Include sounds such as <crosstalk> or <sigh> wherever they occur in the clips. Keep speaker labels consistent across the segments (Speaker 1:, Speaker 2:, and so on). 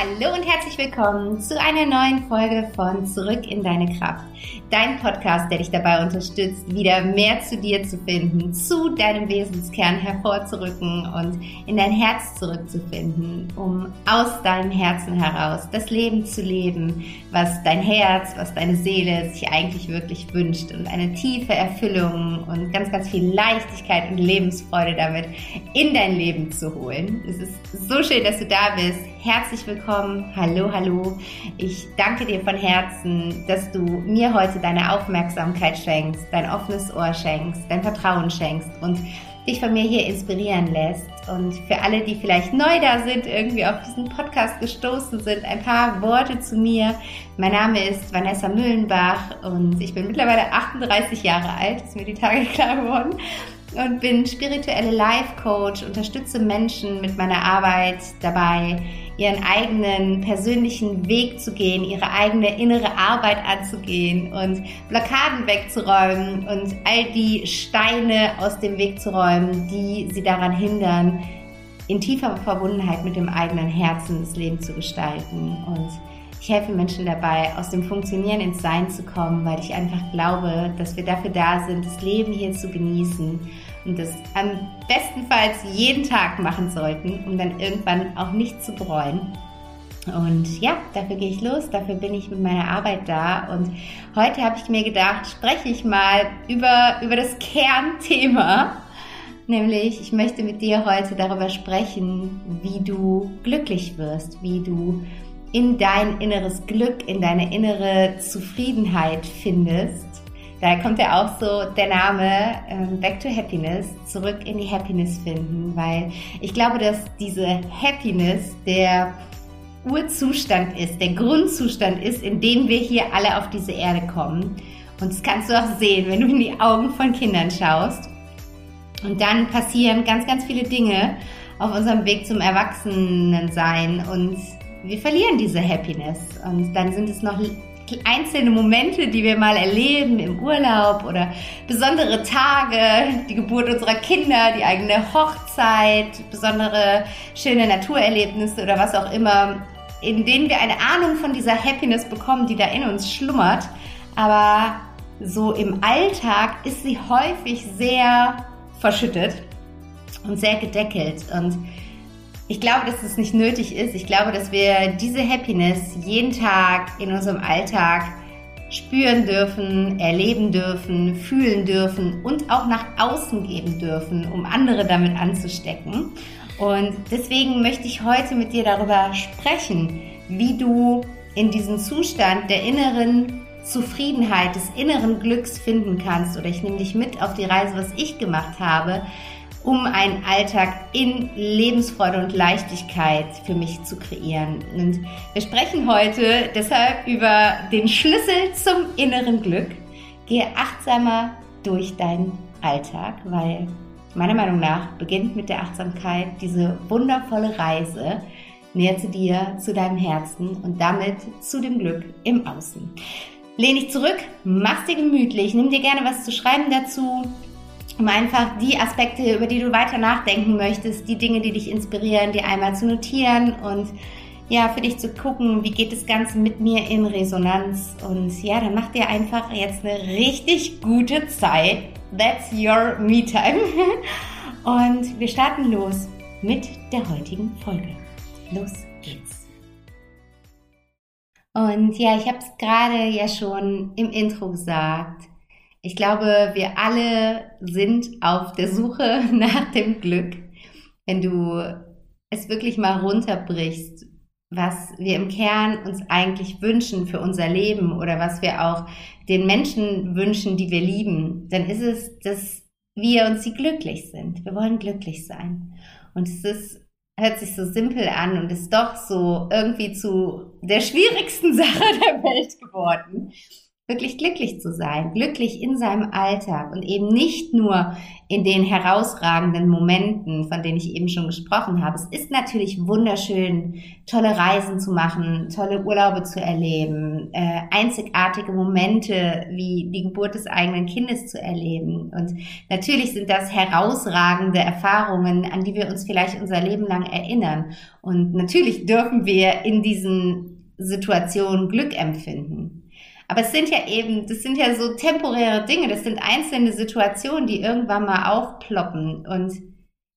Speaker 1: Hallo und herzlich willkommen zu einer neuen Folge von Zurück in deine Kraft. Dein Podcast, der dich dabei unterstützt, wieder mehr zu dir zu finden, zu deinem Wesenskern hervorzurücken und in dein Herz zurückzufinden, um aus deinem Herzen heraus das Leben zu leben, was dein Herz, was deine Seele sich eigentlich wirklich wünscht und eine tiefe Erfüllung und ganz, ganz viel Leichtigkeit und Lebensfreude damit in dein Leben zu holen. Es ist so schön, dass du da bist. Herzlich willkommen. Hallo, hallo. Ich danke dir von Herzen, dass du mir heute deine Aufmerksamkeit schenkst, dein offenes Ohr schenkst, dein Vertrauen schenkst und dich von mir hier inspirieren lässt. Und für alle, die vielleicht neu da sind, irgendwie auf diesen Podcast gestoßen sind, ein paar Worte zu mir. Mein Name ist Vanessa Müllenbach und ich bin mittlerweile 38 Jahre alt, ist mir die Tage <laughs> klar geworden und bin spirituelle Life Coach, unterstütze Menschen mit meiner Arbeit dabei, ihren eigenen persönlichen Weg zu gehen, ihre eigene innere Arbeit anzugehen und Blockaden wegzuräumen und all die Steine aus dem Weg zu räumen, die sie daran hindern, in tiefer Verbundenheit mit dem eigenen Herzen das Leben zu gestalten. Und ich helfe Menschen dabei, aus dem Funktionieren ins Sein zu kommen, weil ich einfach glaube, dass wir dafür da sind, das Leben hier zu genießen und das am bestenfalls jeden Tag machen sollten, um dann irgendwann auch nicht zu bereuen. Und ja, dafür gehe ich los, dafür bin ich mit meiner Arbeit da. Und heute habe ich mir gedacht, spreche ich mal über, über das Kernthema. Nämlich, ich möchte mit dir heute darüber sprechen, wie du glücklich wirst, wie du in dein inneres Glück, in deine innere Zufriedenheit findest. Daher kommt ja auch so der Name ähm, Back to Happiness, zurück in die Happiness finden, weil ich glaube, dass diese Happiness der Urzustand ist, der Grundzustand ist, in dem wir hier alle auf diese Erde kommen. Und das kannst du auch sehen, wenn du in die Augen von Kindern schaust. Und dann passieren ganz, ganz viele Dinge auf unserem Weg zum Erwachsenensein und wir verlieren diese Happiness. Und dann sind es noch einzelne Momente, die wir mal erleben im Urlaub oder besondere Tage, die Geburt unserer Kinder, die eigene Hochzeit, besondere schöne Naturerlebnisse oder was auch immer, in denen wir eine Ahnung von dieser Happiness bekommen, die da in uns schlummert. Aber so im Alltag ist sie häufig sehr verschüttet und sehr gedeckelt und ich glaube, dass es nicht nötig ist. Ich glaube, dass wir diese Happiness jeden Tag in unserem Alltag spüren dürfen, erleben dürfen, fühlen dürfen und auch nach außen geben dürfen, um andere damit anzustecken. Und deswegen möchte ich heute mit dir darüber sprechen, wie du in diesen Zustand der inneren Zufriedenheit, des inneren Glücks finden kannst. Oder ich nehme dich mit auf die Reise, was ich gemacht habe, um einen Alltag in Lebensfreude und Leichtigkeit für mich zu kreieren. Und wir sprechen heute deshalb über den Schlüssel zum inneren Glück. Gehe achtsamer durch deinen Alltag, weil meiner Meinung nach beginnt mit der Achtsamkeit diese wundervolle Reise näher zu dir, zu deinem Herzen und damit zu dem Glück im Außen. Lehn dich zurück, mach's dir gemütlich, nimm dir gerne was zu schreiben dazu, um einfach die Aspekte, über die du weiter nachdenken möchtest, die Dinge, die dich inspirieren, dir einmal zu notieren und ja, für dich zu gucken, wie geht das Ganze mit mir in Resonanz. Und ja, dann mach dir einfach jetzt eine richtig gute Zeit. That's your me time. <laughs> Und wir starten los mit der heutigen Folge. Los geht's. Und ja, ich habe es gerade ja schon im Intro gesagt. Ich glaube, wir alle sind auf der Suche <laughs> nach dem Glück. Wenn du es wirklich mal runterbrichst, was wir im Kern uns eigentlich wünschen für unser Leben oder was wir auch den Menschen wünschen, die wir lieben, dann ist es, dass wir uns sie glücklich sind. Wir wollen glücklich sein. Und es ist, hört sich so simpel an und ist doch so irgendwie zu der schwierigsten <laughs> Sache der Welt geworden wirklich glücklich zu sein, glücklich in seinem Alltag und eben nicht nur in den herausragenden Momenten, von denen ich eben schon gesprochen habe. Es ist natürlich wunderschön, tolle Reisen zu machen, tolle Urlaube zu erleben, äh, einzigartige Momente wie die Geburt des eigenen Kindes zu erleben. Und natürlich sind das herausragende Erfahrungen, an die wir uns vielleicht unser Leben lang erinnern. Und natürlich dürfen wir in diesen Situationen Glück empfinden. Aber es sind ja eben, das sind ja so temporäre Dinge, das sind einzelne Situationen, die irgendwann mal aufploppen. Und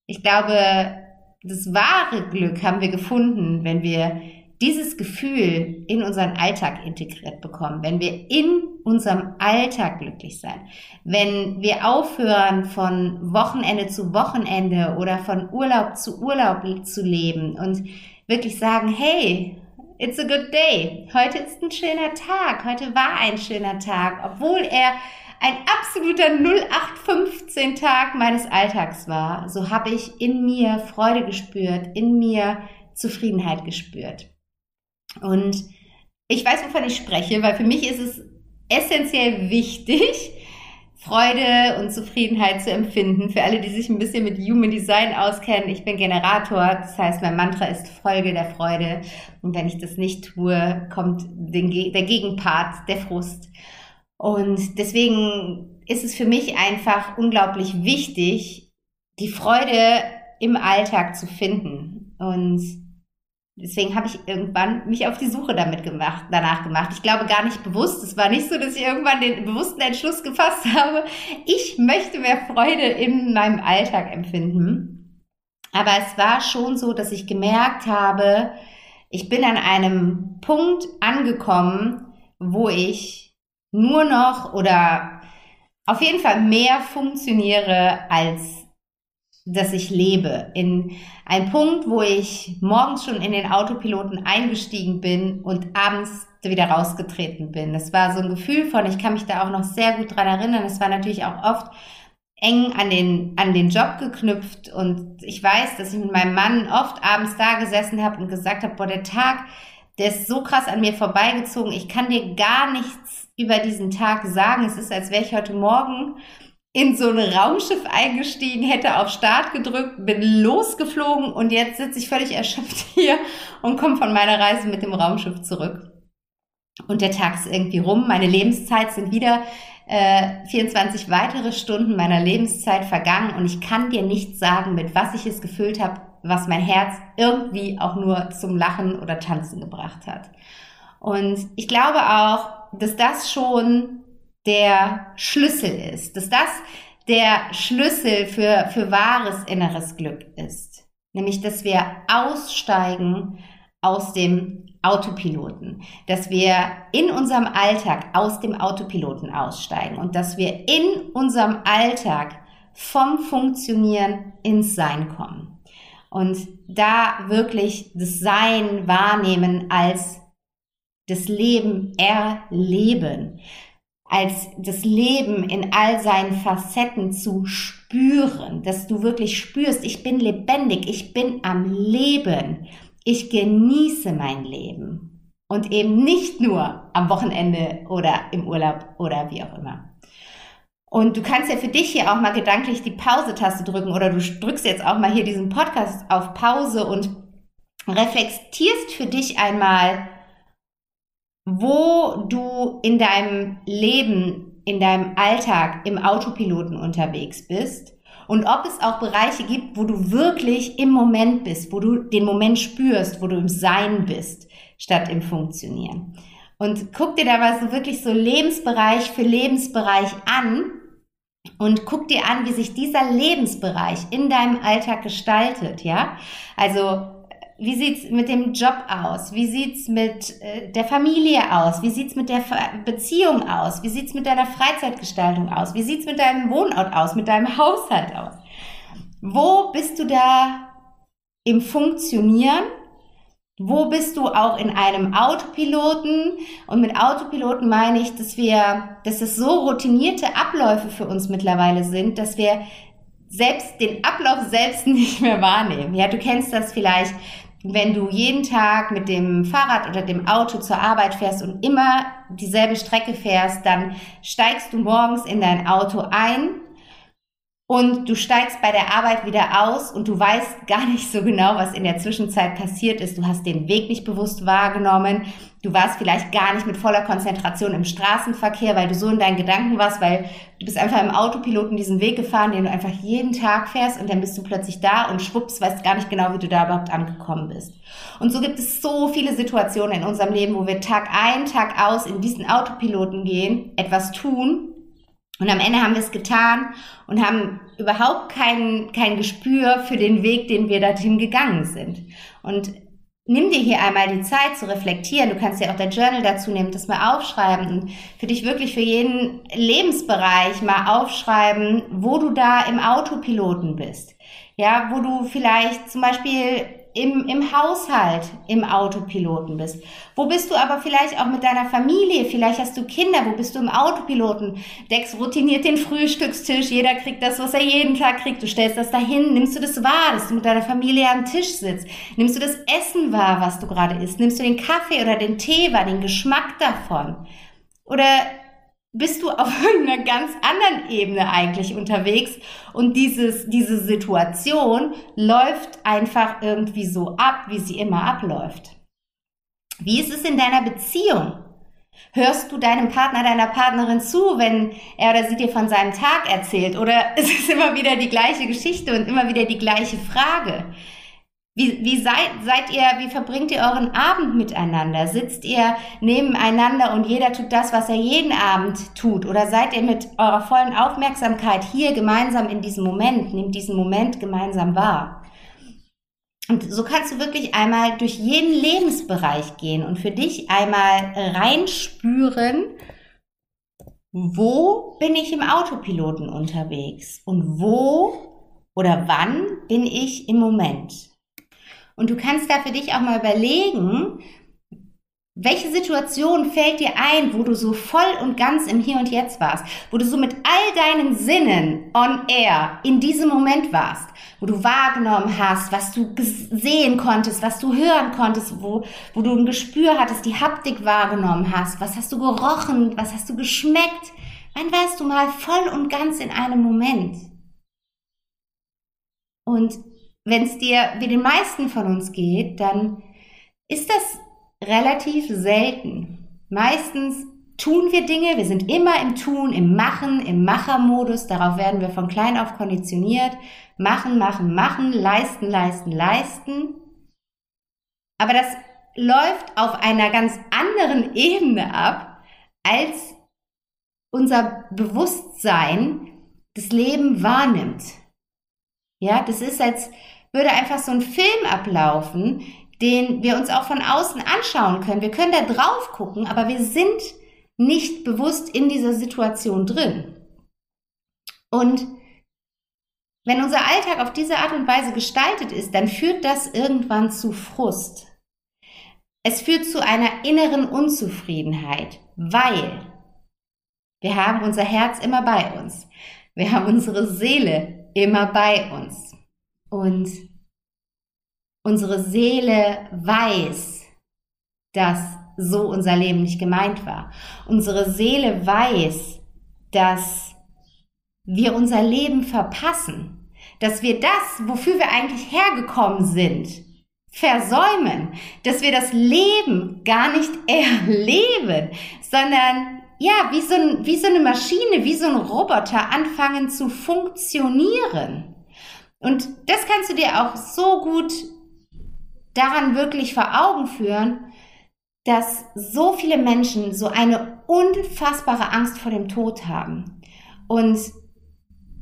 Speaker 1: ich glaube, das wahre Glück haben wir gefunden, wenn wir dieses Gefühl in unseren Alltag integriert bekommen, wenn wir in unserem Alltag glücklich sein, wenn wir aufhören, von Wochenende zu Wochenende oder von Urlaub zu Urlaub zu leben und wirklich sagen, hey, It's a good day. Heute ist ein schöner Tag. Heute war ein schöner Tag, obwohl er ein absoluter 0815 Tag meines Alltags war. So habe ich in mir Freude gespürt, in mir Zufriedenheit gespürt. Und ich weiß, wovon ich spreche, weil für mich ist es essentiell wichtig, Freude und Zufriedenheit zu empfinden. Für alle, die sich ein bisschen mit Human Design auskennen, ich bin Generator, das heißt, mein Mantra ist Folge der Freude. Und wenn ich das nicht tue, kommt der Gegenpart, der Frust. Und deswegen ist es für mich einfach unglaublich wichtig, die Freude im Alltag zu finden. Und Deswegen habe ich irgendwann mich auf die Suche damit gemacht, danach gemacht. Ich glaube gar nicht bewusst. Es war nicht so, dass ich irgendwann den bewussten Entschluss gefasst <laughs> habe. Ich möchte mehr Freude in meinem Alltag empfinden. Aber es war schon so, dass ich gemerkt habe, ich bin an einem Punkt angekommen, wo ich nur noch oder auf jeden Fall mehr funktioniere als dass ich lebe. In ein Punkt, wo ich morgens schon in den Autopiloten eingestiegen bin und abends wieder rausgetreten bin. Das war so ein Gefühl von, ich kann mich da auch noch sehr gut dran erinnern. Es war natürlich auch oft eng an den, an den Job geknüpft und ich weiß, dass ich mit meinem Mann oft abends da gesessen habe und gesagt habe, boah, der Tag, der ist so krass an mir vorbeigezogen. Ich kann dir gar nichts über diesen Tag sagen. Es ist, als wäre ich heute Morgen in so ein Raumschiff eingestiegen, hätte auf Start gedrückt, bin losgeflogen und jetzt sitze ich völlig erschöpft <laughs> hier und komme von meiner Reise mit dem Raumschiff zurück. Und der Tag ist irgendwie rum. Meine Lebenszeit sind wieder äh, 24 weitere Stunden meiner Lebenszeit vergangen und ich kann dir nicht sagen, mit was ich es gefüllt habe, was mein Herz irgendwie auch nur zum Lachen oder Tanzen gebracht hat. Und ich glaube auch, dass das schon der Schlüssel ist, dass das der Schlüssel für, für wahres inneres Glück ist. Nämlich, dass wir aussteigen aus dem Autopiloten, dass wir in unserem Alltag aus dem Autopiloten aussteigen und dass wir in unserem Alltag vom Funktionieren ins Sein kommen. Und da wirklich das Sein wahrnehmen als das Leben erleben als das Leben in all seinen Facetten zu spüren, dass du wirklich spürst, ich bin lebendig, ich bin am Leben, ich genieße mein Leben und eben nicht nur am Wochenende oder im Urlaub oder wie auch immer. Und du kannst ja für dich hier auch mal gedanklich die Pause-Taste drücken oder du drückst jetzt auch mal hier diesen Podcast auf Pause und reflektierst für dich einmal, wo du in deinem Leben, in deinem Alltag im Autopiloten unterwegs bist und ob es auch Bereiche gibt, wo du wirklich im Moment bist, wo du den Moment spürst, wo du im Sein bist, statt im Funktionieren. Und guck dir da mal so wirklich so Lebensbereich für Lebensbereich an und guck dir an, wie sich dieser Lebensbereich in deinem Alltag gestaltet, ja? Also wie sieht's mit dem Job aus? Wie sieht's mit äh, der Familie aus? Wie sieht's mit der Beziehung aus? Wie sieht's mit deiner Freizeitgestaltung aus? Wie sieht's mit deinem Wohnort aus? Mit deinem Haushalt aus? Wo bist du da im Funktionieren? Wo bist du auch in einem Autopiloten? Und mit Autopiloten meine ich, dass wir, dass es so routinierte Abläufe für uns mittlerweile sind, dass wir selbst den Ablauf selbst <laughs> nicht mehr wahrnehmen. Ja, du kennst das vielleicht wenn du jeden Tag mit dem Fahrrad oder dem Auto zur Arbeit fährst und immer dieselbe Strecke fährst, dann steigst du morgens in dein Auto ein und du steigst bei der Arbeit wieder aus und du weißt <laughs> gar nicht so genau, was in der Zwischenzeit passiert ist. Du hast den Weg nicht bewusst wahrgenommen. Du warst vielleicht gar nicht mit voller Konzentration im Straßenverkehr, weil du so in deinen Gedanken warst, weil du bist einfach im Autopiloten diesen Weg gefahren, den du einfach jeden Tag fährst und dann bist du plötzlich da und schwupps, weißt gar nicht genau, wie du da überhaupt angekommen bist. Und so gibt es so viele Situationen in unserem Leben, wo wir Tag ein, Tag aus in diesen Autopiloten gehen, etwas tun und am Ende haben wir es getan und haben überhaupt kein, kein Gespür für den Weg, den wir dorthin gegangen sind. Und nimm dir hier einmal die Zeit zu reflektieren. Du kannst dir auch dein Journal dazu nehmen, das mal aufschreiben und für dich wirklich für jeden Lebensbereich mal aufschreiben, wo du da im Autopiloten bist. Ja, wo du vielleicht zum Beispiel im, im Haushalt im Autopiloten bist? Wo bist du aber vielleicht auch mit deiner Familie? Vielleicht hast du Kinder, wo bist du im Autopiloten? Deckst routiniert den Frühstückstisch, jeder kriegt das, was er jeden Tag kriegt. Du stellst das dahin, nimmst du das wahr, dass du mit deiner Familie am Tisch sitzt? Nimmst du das Essen wahr, was du gerade isst? Nimmst du den Kaffee oder den Tee wahr, den Geschmack davon? Oder bist du auf <laughs> einer ganz anderen Ebene eigentlich unterwegs und dieses, diese Situation läuft einfach irgendwie so ab, wie sie immer abläuft. Wie ist es in deiner Beziehung? Hörst du deinem Partner, deiner Partnerin zu, wenn er oder sie dir von seinem Tag erzählt? Oder <laughs> ist es immer wieder die gleiche Geschichte und immer wieder die gleiche Frage? Wie, wie seid, seid ihr, wie verbringt ihr euren Abend miteinander? Sitzt ihr nebeneinander und jeder tut das, was er jeden Abend tut? Oder seid ihr mit eurer vollen Aufmerksamkeit hier gemeinsam in diesem Moment, nehmt diesen Moment gemeinsam wahr? Und so kannst du wirklich einmal durch jeden Lebensbereich gehen und für dich einmal reinspüren, wo bin ich im Autopiloten unterwegs und wo oder wann bin ich im Moment? Und du kannst da für dich auch mal überlegen, welche Situation fällt dir ein, wo du so voll und ganz im Hier und Jetzt warst, wo du so mit all deinen Sinnen on air in diesem Moment warst, wo du wahrgenommen hast, was du sehen konntest, was du hören konntest, wo, wo du ein Gespür hattest, die Haptik wahrgenommen hast, was hast du gerochen, was hast du geschmeckt, wann warst du mal voll und ganz in einem Moment? Und wenn es dir wie den meisten von uns geht, dann ist das relativ selten. Meistens tun wir Dinge, wir sind immer im Tun, im Machen, im Machermodus, darauf werden wir von klein auf konditioniert. Machen, machen, machen, leisten, leisten, leisten. Aber das läuft auf einer ganz anderen Ebene ab, als unser Bewusstsein das Leben wahrnimmt. Ja, das ist, als würde einfach so ein Film ablaufen, den wir uns auch von außen anschauen können. Wir können da drauf gucken, aber wir sind nicht bewusst in dieser Situation drin. Und wenn unser Alltag auf diese Art und Weise gestaltet ist, dann führt das irgendwann zu Frust. Es führt zu einer inneren Unzufriedenheit, weil wir haben unser Herz immer bei uns. Wir haben unsere Seele immer bei uns. Und unsere Seele weiß, dass so unser Leben nicht gemeint war. Unsere Seele weiß, dass wir unser Leben verpassen, dass wir das, wofür wir eigentlich hergekommen sind, versäumen, dass wir das Leben gar nicht <laughs> erleben, sondern ja, wie so, ein, wie so eine Maschine, wie so ein Roboter anfangen zu funktionieren. Und das kannst du dir auch so gut daran wirklich vor Augen führen, dass so viele Menschen so eine unfassbare Angst vor dem Tod haben. Und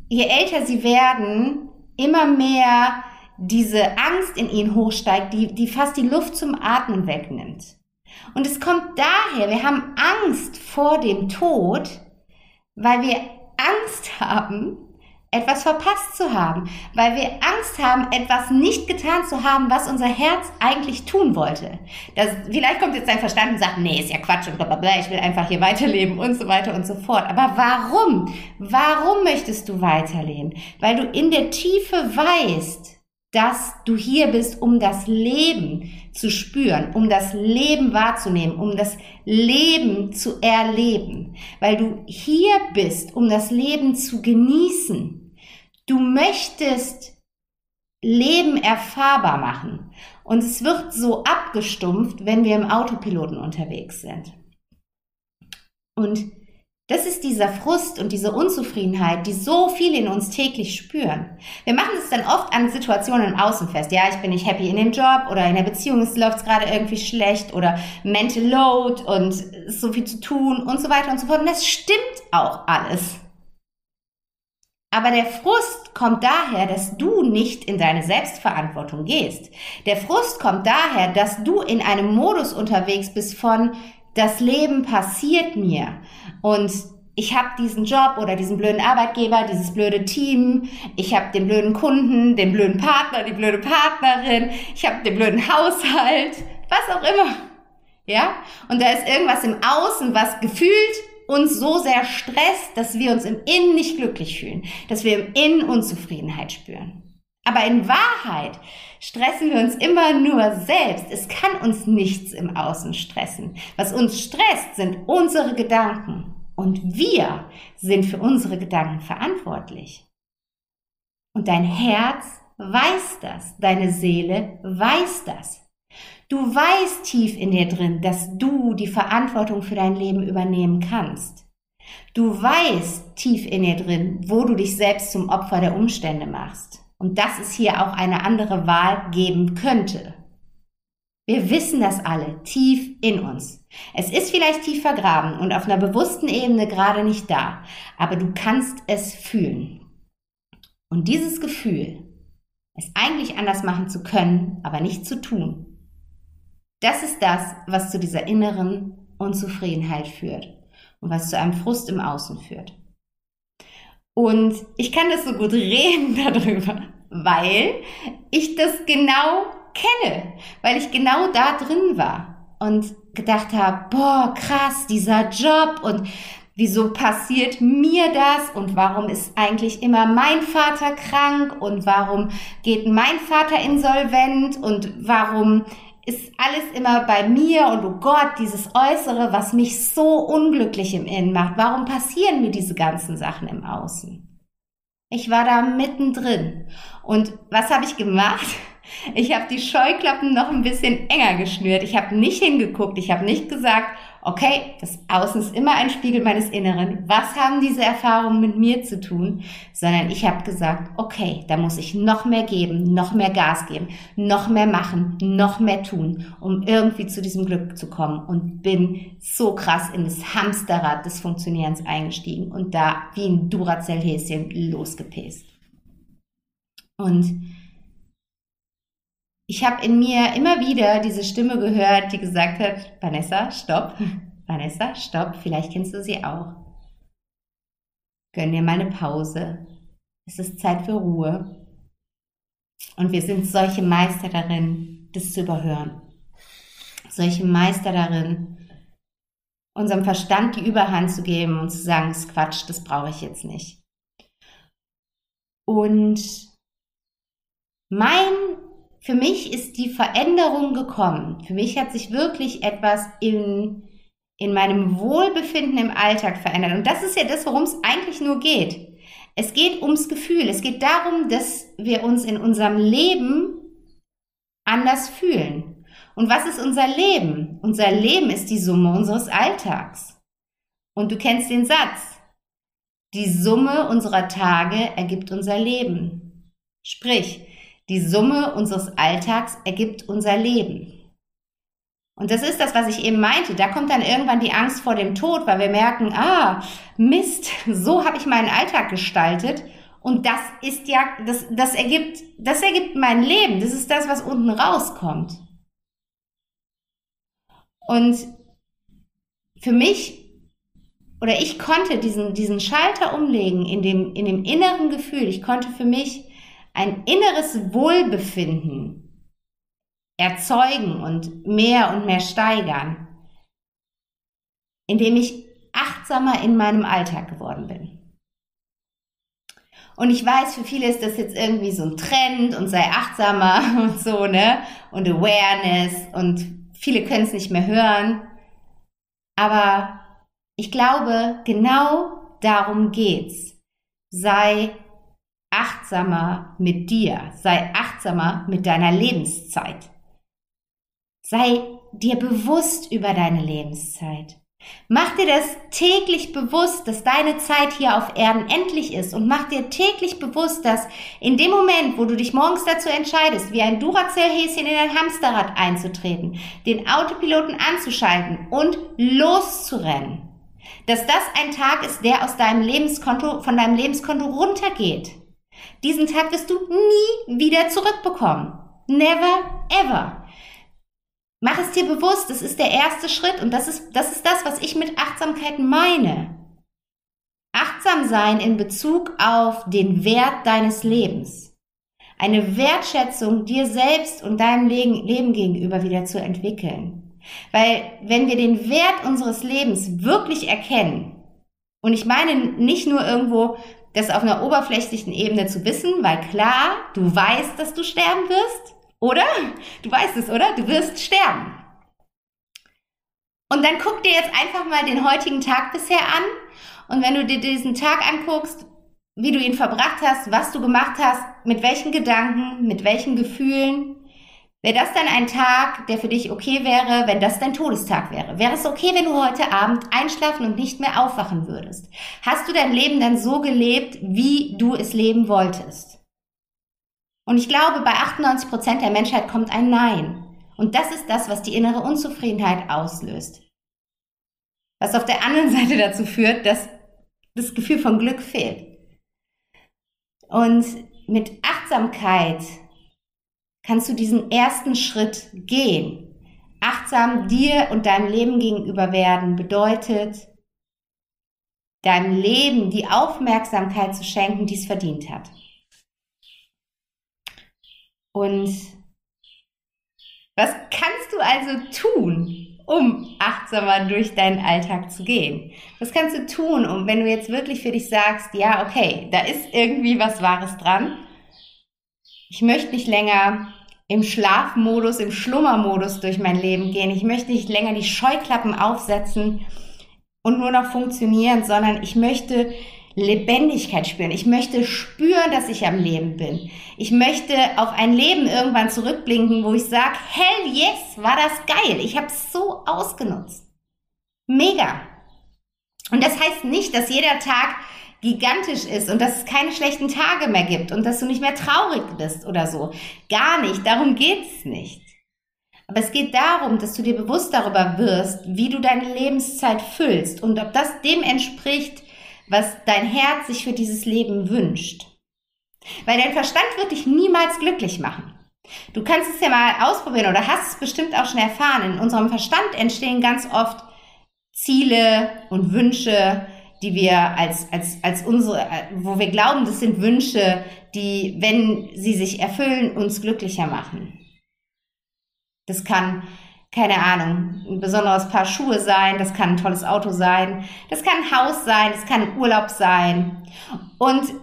Speaker 1: je älter sie werden, immer mehr diese Angst in ihnen hochsteigt, die, die fast die Luft zum Atmen wegnimmt. Und es kommt daher, wir haben Angst vor dem Tod, weil wir Angst haben, etwas verpasst zu haben, weil wir Angst haben, etwas nicht getan zu haben, was unser Herz eigentlich tun wollte. Das, vielleicht kommt jetzt dein Verstand und sagt, nee, ist ja Quatsch und blablabla, ich will einfach hier weiterleben und so weiter und so fort. Aber warum? Warum möchtest du weiterleben? Weil du in der Tiefe weißt, dass du hier bist, um das Leben zu spüren, um das Leben wahrzunehmen, um das Leben zu erleben, weil du hier bist, um das Leben zu genießen. Du möchtest Leben erfahrbar machen und es wird so abgestumpft, wenn wir im Autopiloten unterwegs sind. Und das ist dieser Frust und diese Unzufriedenheit, die so viele in uns täglich spüren. Wir machen es dann oft an Situationen im Außen fest. Ja, ich bin nicht happy in dem Job oder in der Beziehung, es läuft gerade irgendwie schlecht oder mental load und so viel zu tun und so weiter und so fort. Und das stimmt auch alles. Aber der Frust kommt daher, dass du nicht in deine Selbstverantwortung gehst. Der Frust kommt daher, dass du in einem Modus unterwegs bist von das Leben passiert mir und ich habe diesen Job oder diesen blöden Arbeitgeber, dieses blöde Team, ich habe den blöden Kunden, den blöden Partner, die blöde Partnerin, ich habe den blöden Haushalt, was auch immer. Ja? Und da ist irgendwas im Außen, was gefühlt uns so sehr stresst, dass wir uns im Innen nicht glücklich fühlen, dass wir im Innen Unzufriedenheit spüren. Aber in Wahrheit stressen wir uns immer nur selbst. Es kann uns nichts im Außen stressen. Was uns stresst, sind unsere Gedanken. Und wir sind für unsere Gedanken verantwortlich. Und dein Herz weiß das. Deine Seele weiß das. Du weißt tief in dir drin, dass du die Verantwortung für dein Leben übernehmen kannst. Du weißt tief in dir drin, wo du dich selbst zum Opfer der Umstände machst und dass es hier auch eine andere Wahl geben könnte. Wir wissen das alle tief in uns. Es ist vielleicht tief vergraben und auf einer bewussten Ebene gerade nicht da, aber du kannst es fühlen. Und dieses Gefühl, es eigentlich anders machen zu können, aber nicht zu tun, das ist das, was zu dieser inneren Unzufriedenheit führt und was zu einem Frust im Außen führt. Und ich kann das so gut <laughs> reden darüber, weil ich das genau kenne, weil ich genau da drin war und gedacht habe, boah, krass, dieser Job und wieso passiert mir das und warum ist eigentlich immer mein Vater krank und warum geht mein Vater insolvent und warum ist alles immer bei mir und oh Gott, dieses Äußere, was mich so unglücklich im Innen macht. Warum passieren mir diese ganzen Sachen im Außen? Ich war da mittendrin. Und was habe ich gemacht? Ich habe die Scheuklappen noch ein bisschen enger geschnürt. Ich habe nicht hingeguckt. Ich habe nicht gesagt, okay, das Außen ist immer ein Spiegel meines Inneren. Was haben diese Erfahrungen mit mir zu tun? Sondern ich habe gesagt, okay, da muss ich noch mehr geben, noch mehr Gas geben, noch mehr machen, noch mehr tun, um irgendwie zu diesem Glück zu kommen und bin so krass in das Hamsterrad des Funktionierens eingestiegen und da wie ein Duracell-Häschen losgepäst. Und ich habe in mir immer wieder diese Stimme gehört, die gesagt hat, Vanessa, stopp, Vanessa, stopp, vielleicht kennst du sie auch. Gönn dir mal eine Pause. Es ist Zeit für Ruhe. Und wir sind solche Meister darin, das zu überhören. Solche Meister darin, unserem Verstand die Überhand zu geben und zu sagen, das ist Quatsch, das brauche ich jetzt nicht. Und mein für mich ist die Veränderung gekommen. Für mich hat sich wirklich etwas in, in meinem Wohlbefinden im Alltag verändert. Und das ist ja das, worum es eigentlich nur geht. Es geht ums Gefühl. Es geht darum, dass wir uns in unserem Leben anders fühlen. Und was ist unser Leben? Unser Leben ist die Summe unseres Alltags. Und du kennst den Satz. Die Summe unserer Tage ergibt unser Leben. Sprich, die Summe unseres Alltags ergibt unser Leben. Und das ist das, was ich eben meinte. Da kommt dann irgendwann die Angst vor dem Tod, weil wir merken, ah, Mist, so habe ich meinen Alltag gestaltet. Und das ist ja, das, das ergibt, das ergibt mein Leben. Das ist das, was unten rauskommt. Und für mich, oder ich konnte diesen, diesen Schalter umlegen in dem, in dem inneren Gefühl. Ich konnte für mich ein inneres Wohlbefinden erzeugen und mehr und mehr steigern, indem ich achtsamer in meinem Alltag geworden bin. Und ich weiß, für viele ist das jetzt irgendwie so ein Trend und sei achtsamer <laughs> und so, ne? Und Awareness und viele können es nicht mehr hören. Aber ich glaube, genau darum geht's. Sei achtsamer mit dir. Sei achtsamer mit deiner Lebenszeit. Sei dir bewusst über deine Lebenszeit. Mach dir das täglich bewusst, dass deine Zeit hier auf Erden endlich ist und mach dir täglich bewusst, dass in dem Moment, wo du dich morgens dazu entscheidest, wie ein Duracell-Häschen in ein Hamsterrad einzutreten, den Autopiloten anzuschalten und loszurennen, dass das ein Tag ist, der aus deinem Lebenskonto, von deinem Lebenskonto runtergeht. Diesen Tag wirst du nie wieder zurückbekommen. Never ever. Mach es dir bewusst, das ist der erste Schritt und das ist, das ist das, was ich mit Achtsamkeit meine. Achtsam sein in Bezug auf den Wert deines Lebens. Eine Wertschätzung dir selbst und deinem Leben gegenüber wieder zu entwickeln. Weil wenn wir den Wert unseres Lebens wirklich erkennen, und ich meine nicht nur irgendwo das auf einer oberflächlichen Ebene zu wissen, weil klar, du weißt, dass du sterben wirst, oder? Du weißt es, oder? Du wirst sterben. Und dann guck dir jetzt einfach mal den heutigen Tag bisher an. Und wenn du dir diesen Tag anguckst, wie du ihn verbracht hast, was du gemacht hast, mit welchen Gedanken, mit welchen Gefühlen, wäre das dann ein Tag, der für dich okay wäre, wenn das dein Todestag wäre? Wäre es okay, wenn du heute Abend einschlafen und nicht mehr aufwachen würdest? Hast du dein Leben dann so gelebt, wie du es leben wolltest? Und ich glaube, bei 98 Prozent der Menschheit kommt ein Nein. Und das ist das, was die innere Unzufriedenheit auslöst. Was auf der anderen <laughs> Seite dazu führt, dass das Gefühl von Glück fehlt. Und mit Achtsamkeit kannst du diesen ersten Schritt gehen. Achtsam dir und deinem Leben gegenüber werden bedeutet, deinem Leben die Aufmerksamkeit zu schenken, die es verdient hat. Und was kannst du also tun, um achtsamer durch deinen Alltag zu gehen? Was kannst du tun, um, wenn du jetzt wirklich für dich sagst, ja, okay, da ist irgendwie was Wahres dran. Ich möchte nicht länger im Schlafmodus, im Schlummermodus durch mein Leben gehen. Ich möchte nicht länger die Scheuklappen aufsetzen und nur noch funktionieren, sondern ich möchte Lebendigkeit spüren. Ich möchte spüren, dass ich am Leben bin. Ich möchte auf ein Leben irgendwann zurückblinken, wo ich sage, hell yes, war das geil. Ich habe es so ausgenutzt. Mega. Und das heißt nicht, dass jeder Tag gigantisch ist und dass es keine schlechten Tage mehr gibt und dass du nicht mehr traurig bist oder so. Gar nicht. Darum geht's nicht. Aber es geht darum, dass du dir bewusst darüber wirst, wie du deine Lebenszeit füllst und ob das dem entspricht, was dein Herz sich für dieses Leben wünscht. Weil dein Verstand wird dich niemals glücklich machen. Du kannst es ja mal ausprobieren oder hast es bestimmt auch schon erfahren. In unserem Verstand entstehen ganz oft Ziele und Wünsche, die wir als, als, als unsere, wo wir glauben, das sind Wünsche, die, wenn sie sich erfüllen, uns glücklicher machen. Das kann keine Ahnung, ein besonderes Paar Schuhe sein, das kann ein tolles Auto sein, das kann ein Haus sein, das kann ein Urlaub sein. Und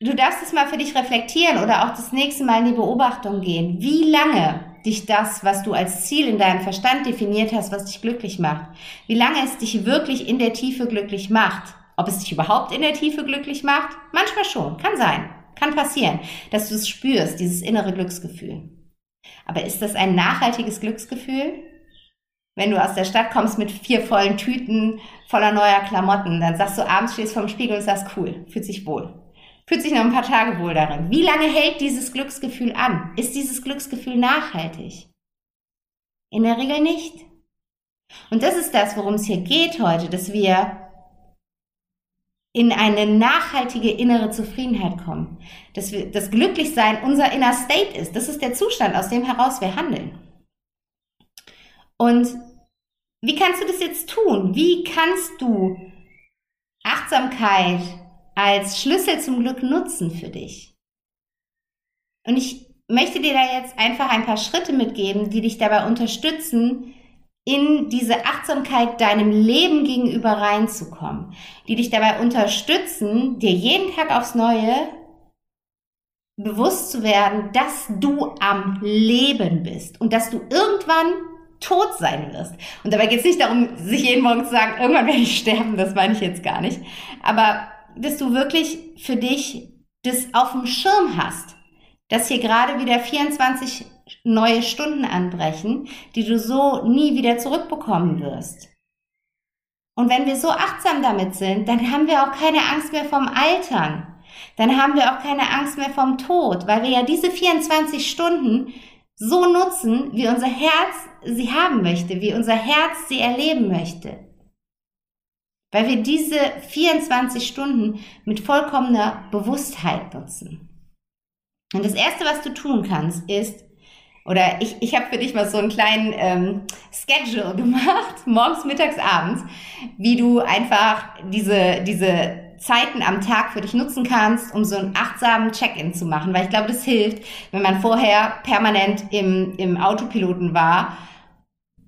Speaker 1: du darfst es mal für dich reflektieren oder auch das nächste Mal in die Beobachtung gehen. Wie lange dich das, was du als Ziel in deinem Verstand definiert hast, was dich glücklich macht, wie lange es dich wirklich in der Tiefe glücklich macht. Ob es dich überhaupt in der Tiefe glücklich macht? Manchmal schon, kann sein, kann passieren, dass du es spürst, dieses innere Glücksgefühl. Aber ist das ein nachhaltiges Glücksgefühl? Wenn du aus der Stadt kommst mit vier vollen Tüten voller neuer Klamotten, dann sagst du abends stehst vorm Spiegel und sagst cool, fühlt sich wohl. Fühlt sich noch ein paar Tage wohl darin. Wie lange hält dieses Glücksgefühl an? Ist dieses Glücksgefühl nachhaltig? In der Regel nicht. Und das ist das, worum es hier geht heute, dass wir in eine nachhaltige innere Zufriedenheit kommen. Dass wir, das Glücklichsein unser inner State ist. Das ist der Zustand, aus dem heraus wir handeln. Und wie kannst du das jetzt tun? Wie kannst du Achtsamkeit als Schlüssel zum Glück nutzen für dich? Und ich möchte dir da jetzt einfach ein paar Schritte mitgeben, die dich dabei unterstützen, in diese Achtsamkeit deinem Leben gegenüber reinzukommen, die dich dabei unterstützen, dir jeden Tag aufs Neue bewusst zu werden, dass du am Leben bist und dass du irgendwann tot sein wirst. Und dabei geht es nicht darum, sich jeden Morgen zu sagen, irgendwann werde ich sterben, das meine ich jetzt gar nicht. Aber dass du wirklich für dich das auf dem Schirm hast, dass hier gerade wieder 24 neue Stunden anbrechen, die du so nie wieder zurückbekommen wirst. Und wenn wir so achtsam damit sind, dann haben wir auch keine Angst mehr vom Altern. Dann haben wir auch keine Angst mehr vom Tod, weil wir ja diese 24 Stunden so nutzen, wie unser Herz sie haben möchte, wie unser Herz sie erleben möchte. Weil wir diese 24 Stunden mit vollkommener Bewusstheit nutzen. Und das Erste, was du tun kannst, ist, oder ich, ich habe für dich mal so einen kleinen ähm, Schedule gemacht, <laughs> morgens, mittags, abends, wie du einfach diese, diese Zeiten am Tag für dich nutzen kannst, um so einen achtsamen Check-in zu machen. Weil ich glaube, das hilft, wenn man vorher permanent im, im Autopiloten war,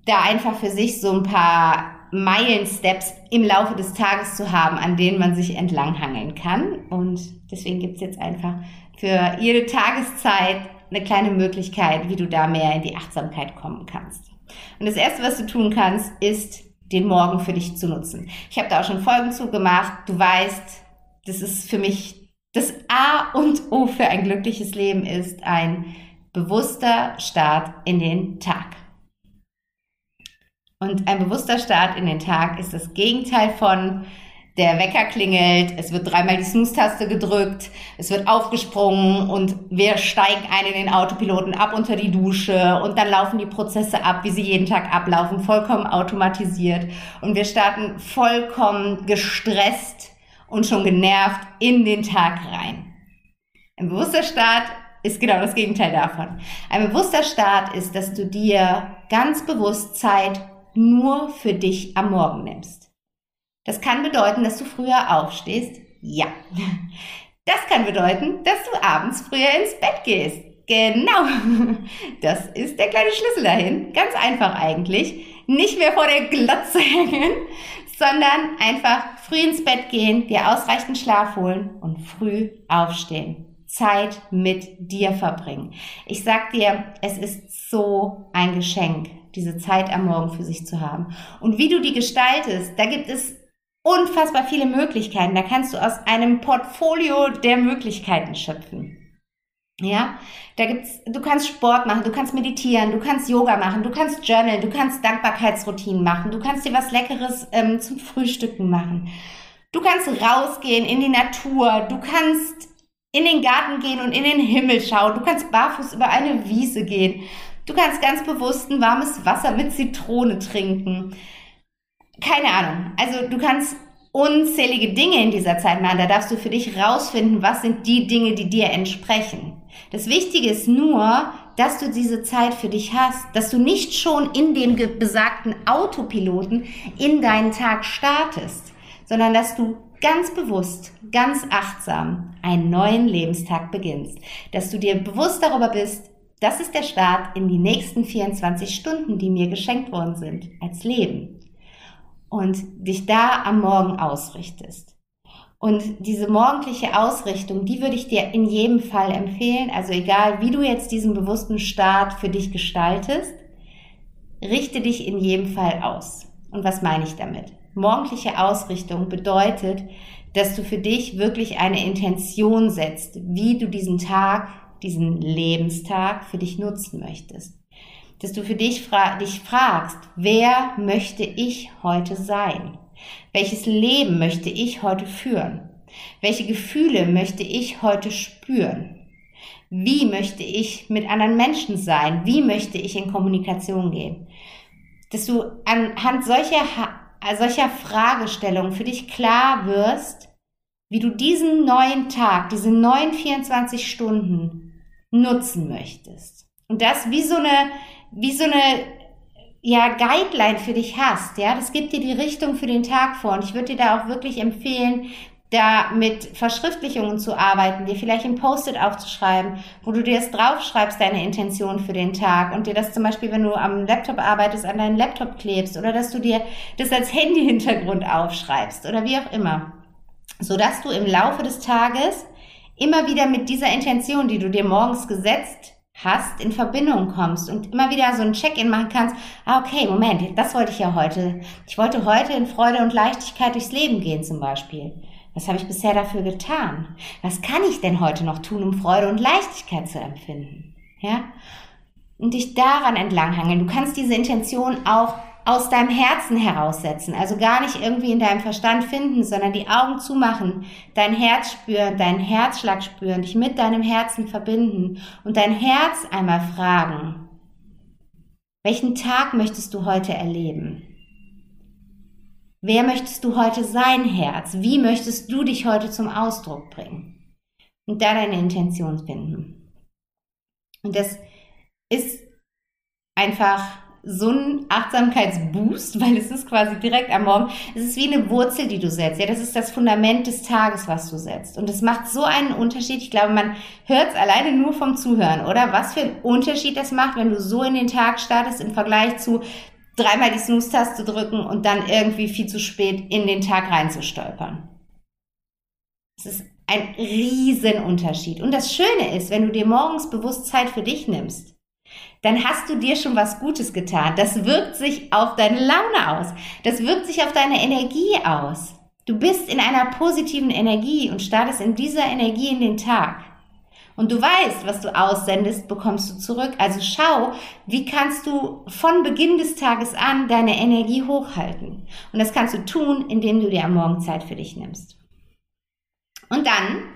Speaker 1: da einfach für sich so ein paar Meilensteps im Laufe des Tages zu haben, an denen man sich entlanghangeln kann. Und deswegen gibt's jetzt einfach für jede Tageszeit eine kleine Möglichkeit, wie du da mehr in die Achtsamkeit kommen kannst. Und das Erste, was du tun kannst, ist den Morgen für dich zu nutzen. Ich habe da auch schon Folgen zugemacht. Du weißt, das ist für mich das A und O für ein glückliches Leben ist ein bewusster Start in den Tag. Und ein bewusster Start in den Tag ist das Gegenteil von der Wecker klingelt, es wird dreimal die Snooze-Taste gedrückt, es wird aufgesprungen und wir steigen ein in den Autopiloten ab unter die Dusche und dann laufen die Prozesse ab, wie sie jeden Tag ablaufen, vollkommen automatisiert und wir starten vollkommen gestresst und schon genervt in den Tag rein. Ein bewusster Start ist genau das Gegenteil davon. Ein bewusster Start ist, dass du dir ganz bewusst Zeit nur für dich am Morgen nimmst. Das kann bedeuten, dass du früher aufstehst. Ja. Das kann bedeuten, dass du abends früher ins Bett gehst. Genau. Das ist der kleine Schlüssel dahin. Ganz einfach eigentlich. Nicht mehr vor der Glotze hängen, sondern einfach früh ins Bett gehen, dir ausreichend Schlaf holen und früh aufstehen. Zeit mit dir verbringen. Ich sag dir, es ist so ein Geschenk, diese Zeit am Morgen für sich zu haben. Und wie du die gestaltest, da gibt es unfassbar viele Möglichkeiten. Da kannst du aus einem Portfolio der Möglichkeiten schöpfen. Ja, da gibt's, du kannst Sport machen, du kannst meditieren, du kannst Yoga machen, du kannst journalen, du kannst Dankbarkeitsroutinen machen, du kannst dir was Leckeres ähm, zum Frühstücken machen. Du kannst rausgehen in die Natur, du kannst in den Garten gehen und in den Himmel schauen, du kannst barfuß über eine Wiese gehen, du kannst ganz bewusst ein warmes Wasser mit Zitrone trinken keine Ahnung. Also du kannst unzählige Dinge in dieser Zeit machen. Da darfst du für dich rausfinden, was sind die Dinge, die dir entsprechen. Das Wichtige ist nur, dass du diese Zeit für dich hast, dass du nicht schon in dem besagten Autopiloten in deinen Tag startest, sondern dass du ganz bewusst, ganz achtsam einen neuen Lebenstag beginnst, dass du dir bewusst darüber bist, das ist der Start in die nächsten 24 Stunden, die mir geschenkt worden sind als Leben und dich da am Morgen ausrichtest. Und diese morgendliche Ausrichtung, die würde ich dir in jedem Fall empfehlen. Also egal, wie du jetzt diesen bewussten Start für dich gestaltest, richte dich in jedem Fall aus. Und was meine ich damit? Morgendliche Ausrichtung bedeutet, dass du für dich wirklich eine Intention setzt, wie du diesen Tag, diesen Lebenstag für dich nutzen möchtest dass du für dich, fra dich fragst, wer möchte ich heute sein? Welches Leben möchte ich heute führen? Welche Gefühle möchte ich heute spüren? Wie möchte ich mit anderen Menschen sein? Wie möchte ich in Kommunikation gehen? Dass du anhand solcher, solcher Fragestellungen für dich klar wirst, wie du diesen neuen Tag, diese neuen 24 Stunden nutzen möchtest. Und das wie so eine wie so eine ja, Guideline für dich hast, ja, das gibt dir die Richtung für den Tag vor und ich würde dir da auch wirklich empfehlen, da mit Verschriftlichungen zu arbeiten, dir vielleicht ein Post-it aufzuschreiben, wo du dir das draufschreibst, deine Intention für den Tag und dir das zum Beispiel, wenn du am Laptop arbeitest, an deinen Laptop klebst oder dass du dir das als Handy-Hintergrund aufschreibst oder wie auch immer. Sodass du im Laufe des Tages immer wieder mit dieser Intention, die du dir morgens gesetzt hast, in Verbindung kommst und immer wieder so ein Check-in machen kannst. Ah, okay, Moment, das wollte ich ja heute. Ich wollte heute in Freude und Leichtigkeit durchs Leben gehen zum Beispiel. Was habe ich bisher dafür getan? Was kann ich denn heute noch tun, um Freude und Leichtigkeit zu empfinden? Ja? Und dich daran entlanghangeln. Du kannst diese Intention auch aus deinem Herzen heraussetzen. Also gar nicht irgendwie in deinem Verstand finden, sondern die Augen zumachen, dein Herz spüren, deinen Herzschlag spüren, dich mit deinem Herzen verbinden und dein Herz einmal fragen, welchen Tag möchtest du heute erleben? Wer möchtest du heute sein, Herz? Wie möchtest du dich heute zum Ausdruck bringen? Und da deine Intention finden. Und das ist einfach so ein Achtsamkeitsboost, weil es ist quasi direkt am Morgen. Es ist wie eine Wurzel, die du setzt. Ja, das ist das Fundament des Tages, was du setzt. Und es macht so einen Unterschied. Ich glaube, man hört es alleine nur vom Zuhören, oder? Was für einen Unterschied das macht, wenn du so in den Tag startest im Vergleich zu dreimal die Snooze-Taste drücken und dann irgendwie viel zu spät in den Tag reinzustolpern. Es ist ein Riesenunterschied. Und das Schöne ist, wenn du dir morgens bewusst Zeit für dich nimmst, dann hast du dir schon was Gutes getan. Das wirkt sich auf deine Laune aus. Das wirkt sich auf deine Energie aus. Du bist in einer positiven Energie und startest in dieser Energie in den Tag und du weißt, was du aussendest, bekommst du zurück. Also schau, wie kannst du von Beginn des Tages an deine Energie hochhalten. Und das kannst du tun, indem du dir am Morgen Zeit für dich nimmst. Und dann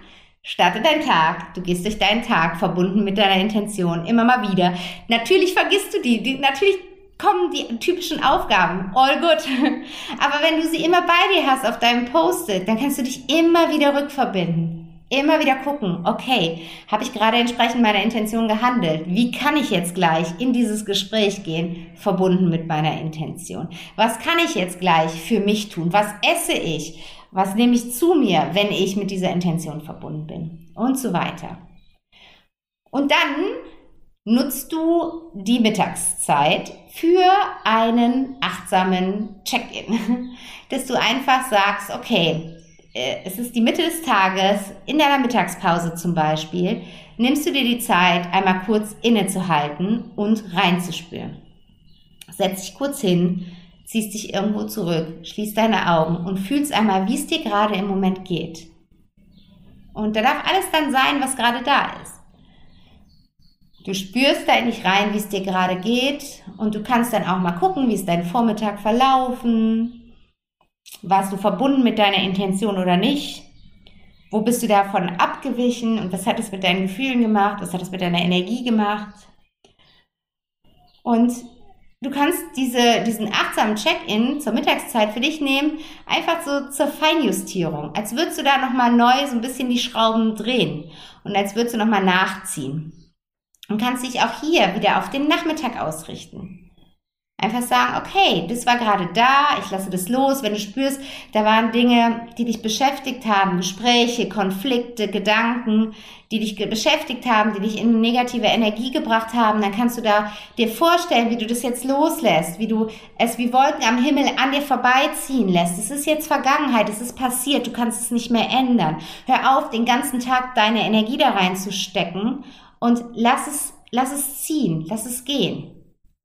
Speaker 1: starte dein Tag. Du gehst durch deinen Tag verbunden mit deiner Intention immer mal wieder. Natürlich vergisst du die, die natürlich kommen die typischen Aufgaben. All good. <laughs> Aber wenn du sie immer bei dir hast auf deinem Post-it, dann kannst du dich immer wieder rückverbinden. Immer wieder gucken, okay, habe ich gerade entsprechend meiner Intention gehandelt? Wie kann ich jetzt gleich in dieses Gespräch gehen, verbunden mit meiner Intention? Was kann ich jetzt gleich für mich tun? Was esse ich? Was nehme ich zu mir, wenn ich mit dieser Intention verbunden bin? Und so weiter. Und dann nutzt du die Mittagszeit für einen achtsamen Check-in, <laughs> dass du einfach sagst, okay, äh, es ist die Mitte des Tages, in deiner Mittagspause zum Beispiel, nimmst du dir die Zeit, einmal kurz innezuhalten und reinzuspüren. Setz dich kurz hin, ziehst dich irgendwo zurück, schließt deine Augen und fühlst einmal, wie es dir gerade im Moment geht. Und da darf alles dann sein, was gerade da ist. Du spürst da in dich rein, wie es dir gerade geht und du kannst dann auch mal gucken, wie ist dein Vormittag verlaufen, warst du verbunden mit deiner Intention oder nicht? Wo bist du davon abgewichen und was hat es mit deinen Gefühlen gemacht? Was hat es mit deiner Energie gemacht? Und du kannst diese, diesen achtsamen Check-in zur Mittagszeit für dich nehmen, einfach so zur Feinjustierung. Als würdest du da nochmal neu so ein bisschen die Schrauben drehen und als würdest du nochmal nachziehen. Und kannst dich auch hier wieder auf den Nachmittag ausrichten. Einfach sagen, okay, das war gerade da, ich lasse das los. Wenn du spürst, da waren Dinge, die dich beschäftigt haben, Gespräche, Konflikte, Gedanken, die dich beschäftigt haben, die dich in negative Energie gebracht haben, dann kannst du da dir vorstellen, wie du das jetzt loslässt, wie du es wie Wolken am Himmel an dir vorbeiziehen lässt. Es ist jetzt Vergangenheit, es ist passiert, du kannst es nicht mehr ändern. Hör auf, den ganzen Tag deine Energie da reinzustecken und lass es, lass es ziehen, lass es gehen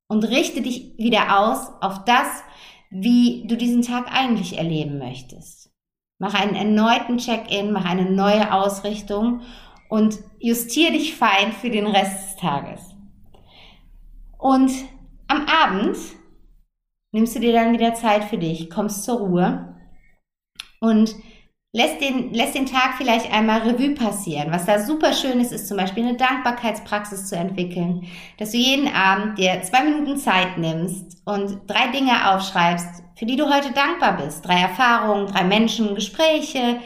Speaker 1: und richte dich wieder aus auf das, wie du diesen Tag eigentlich erleben möchtest. Mach einen erneuten Check-in, mach eine neue Ausrichtung und justiere dich fein für den Rest des Tages. Und am Abend nimmst du dir dann wieder Zeit für dich, kommst zur Ruhe und Lässt den, lässt den Tag vielleicht einmal Revue passieren. Was da super schön ist, ist zum Beispiel eine Dankbarkeitspraxis zu entwickeln. Dass du jeden Abend dir zwei Minuten Zeit nimmst und drei Dinge aufschreibst, für die du heute dankbar bist. Drei Erfahrungen, drei Menschen, Gespräche,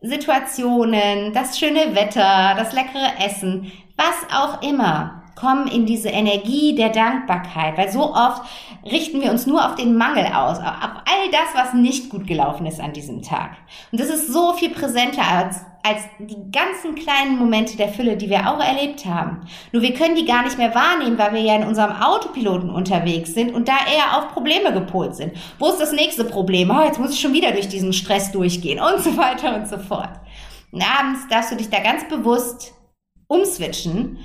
Speaker 1: Situationen, das schöne Wetter, das leckere Essen, was auch immer. Komm in diese Energie der Dankbarkeit, weil so oft richten wir uns nur auf den Mangel aus, auf all das, was nicht gut gelaufen ist an diesem Tag. Und das ist so viel präsenter als, als die ganzen kleinen Momente der Fülle, die wir auch erlebt haben. Nur wir können die gar nicht mehr wahrnehmen, weil wir ja in unserem Autopiloten unterwegs sind und da eher auf Probleme gepolt sind. Wo ist das nächste Problem? Oh, jetzt muss ich schon wieder durch diesen Stress durchgehen und so weiter und so fort. Und abends darfst du dich da ganz bewusst umswitchen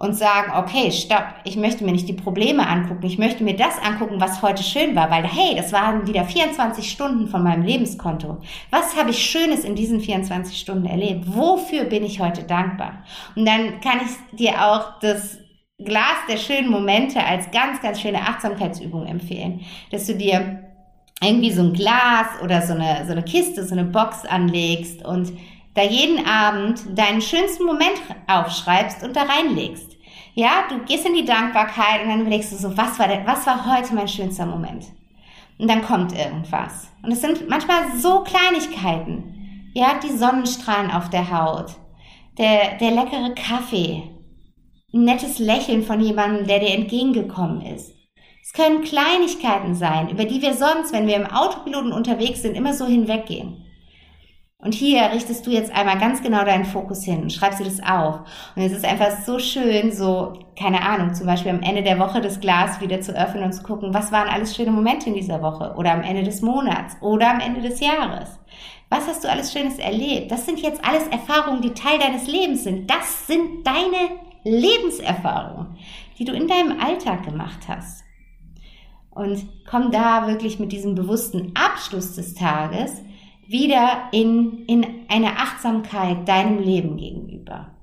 Speaker 1: und sagen, okay, stopp, ich möchte mir nicht die Probleme angucken, ich möchte mir das angucken, was heute schön war, weil hey, das waren wieder 24 Stunden von meinem Lebenskonto. Was habe ich Schönes in diesen 24 Stunden erlebt? Wofür bin ich heute dankbar? Und dann kann ich dir auch das Glas der schönen Momente als ganz, ganz schöne Achtsamkeitsübung empfehlen, dass du dir irgendwie so ein Glas oder so eine, so eine Kiste, so eine Box anlegst und da jeden Abend deinen schönsten Moment aufschreibst und da reinlegst. Ja, du gehst in die Dankbarkeit und dann überlegst du so, was war denn, was war heute mein schönster Moment? Und dann kommt irgendwas. Und es sind manchmal so Kleinigkeiten. Ja, die Sonnenstrahlen auf der Haut, der, der leckere Kaffee, ein nettes Lächeln von jemandem, der dir entgegengekommen ist. Es können Kleinigkeiten sein, über die wir sonst, wenn wir im Autopiloten unterwegs sind, immer so hinweggehen. Und hier richtest du jetzt einmal ganz genau deinen Fokus hin und schreibst dir das auf. Und es ist einfach so schön, so, keine Ahnung, zum Beispiel am Ende der Woche das Glas wieder zu öffnen und zu gucken, was waren alles schöne Momente in dieser Woche oder am Ende des Monats oder am Ende des Jahres. Was hast du alles Schönes erlebt? Das sind jetzt alles Erfahrungen, die Teil deines Lebens sind. Das sind deine Lebenserfahrungen, die du in deinem Alltag gemacht hast. Und komm da wirklich mit diesem bewussten Abschluss des Tages wieder in, in eine Achtsamkeit deinem Leben gegenüber.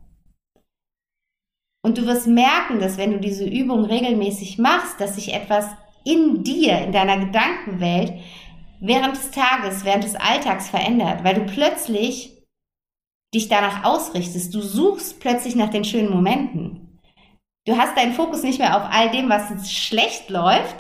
Speaker 1: Und du wirst merken, dass wenn du diese Übung regelmäßig machst, dass sich etwas in dir, in deiner Gedankenwelt, während des Tages, während des Alltags verändert, weil du plötzlich dich danach ausrichtest. Du suchst plötzlich nach den schönen Momenten. Du hast deinen Fokus nicht mehr auf all dem, was schlecht läuft,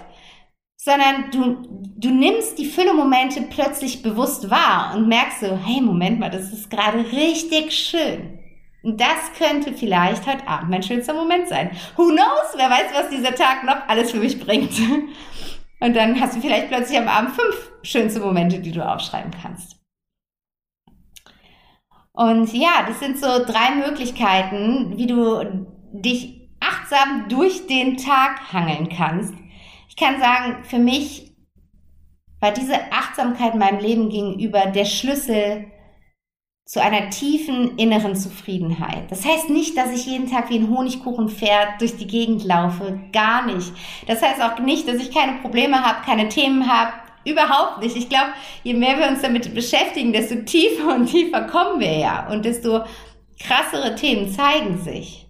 Speaker 1: sondern du, du nimmst die Fülle-Momente plötzlich bewusst wahr und merkst so, hey, Moment mal, das ist gerade richtig schön. Und das könnte vielleicht heute Abend mein schönster Moment sein. Who knows? Wer weiß, was dieser Tag noch alles für mich bringt. Und dann hast du vielleicht plötzlich am Abend fünf schönste Momente, die du aufschreiben kannst. Und ja, das sind so drei Möglichkeiten, wie du dich achtsam durch den Tag hangeln kannst kann sagen, für mich war diese Achtsamkeit meinem Leben gegenüber der Schlüssel zu einer tiefen inneren Zufriedenheit. Das heißt nicht, dass ich jeden Tag wie ein Honigkuchenpferd durch die Gegend laufe. Gar nicht. Das heißt auch nicht, dass ich keine Probleme habe, keine Themen habe. Überhaupt nicht. Ich glaube, je mehr wir uns damit beschäftigen, desto tiefer und tiefer kommen wir ja. Und desto krassere Themen zeigen sich.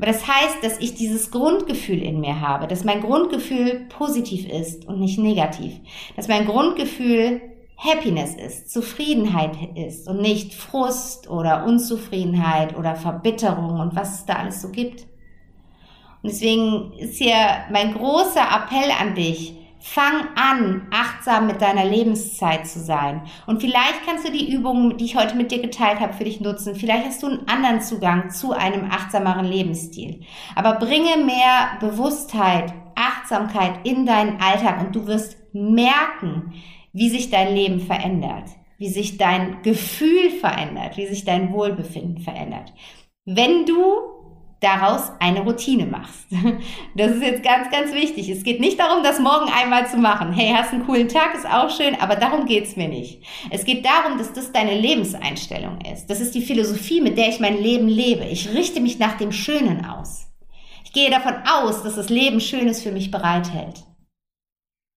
Speaker 1: Aber das heißt, dass ich dieses Grundgefühl in mir habe, dass mein Grundgefühl positiv ist und nicht negativ. Dass mein Grundgefühl Happiness ist, Zufriedenheit ist und nicht Frust oder Unzufriedenheit oder Verbitterung und was es da alles so gibt. Und deswegen ist hier mein großer Appell an dich, Fang an, achtsam mit deiner Lebenszeit zu sein. Und vielleicht kannst du die Übungen, die ich heute mit dir geteilt habe, für dich nutzen. Vielleicht hast du einen anderen Zugang zu einem achtsameren Lebensstil. Aber bringe mehr Bewusstheit, Achtsamkeit in deinen Alltag und du wirst merken, wie sich dein Leben verändert, wie sich dein Gefühl verändert, wie sich dein Wohlbefinden verändert. Wenn du daraus eine Routine machst. <laughs> Das ist jetzt ganz, ganz wichtig. Es geht nicht darum, das morgen einmal zu machen. Hey, hast einen coolen Tag, ist auch schön, aber darum geht's mir nicht. Es geht darum, dass das deine Lebenseinstellung ist. Das ist die Philosophie, mit der ich mein Leben lebe. Ich richte mich nach dem Schönen aus. Ich gehe davon aus, dass das Leben Schönes für mich bereithält.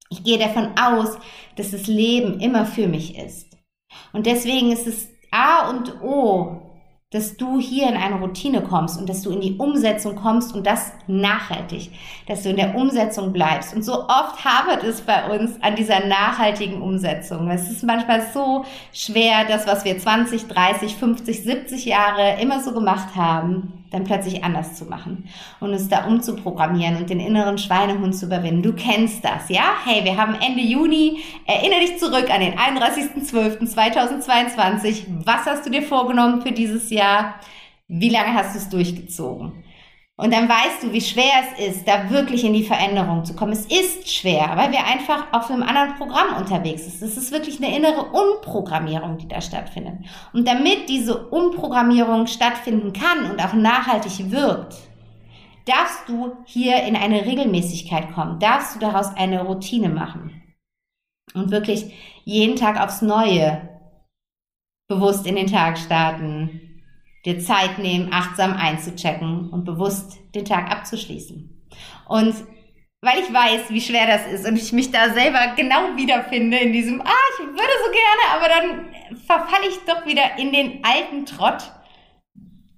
Speaker 1: Ich gehe davon aus, dass das Leben immer für mich ist. Und deswegen ist es A und O dass du hier in eine Routine kommst und dass du in die Umsetzung kommst und das nachhaltig, dass du in der Umsetzung bleibst. Und so oft hapert es bei uns an dieser nachhaltigen Umsetzung. Es ist manchmal so schwer, das, was wir 20, 30, 50, 70 Jahre immer so gemacht haben, dann plötzlich anders zu machen und es da umzuprogrammieren und den inneren Schweinehund zu überwinden. Du kennst das, ja? Hey, wir haben Ende Juni. Erinnere dich zurück an den 31.12.2022. Was hast du dir vorgenommen für dieses Jahr? Wie lange hast du es durchgezogen? Und dann weißt du, wie schwer es ist, da wirklich in die Veränderung zu kommen. Es ist schwer, weil wir einfach auf einem anderen Programm unterwegs sind. Es ist wirklich eine innere Umprogrammierung, die da stattfindet. Und damit diese Umprogrammierung stattfinden kann und auch nachhaltig wirkt, darfst du hier in eine Regelmäßigkeit kommen, darfst du daraus eine Routine machen. Und wirklich jeden Tag aufs Neue bewusst in den Tag starten, dir Zeit nehmen, achtsam einzuchecken und bewusst den Tag abzuschließen. Und weil ich weiß, wie schwer das ist und ich mich da selber genau wiederfinde in diesem, ah, ich würde so gerne, aber dann verfalle ich doch wieder in den alten Trott,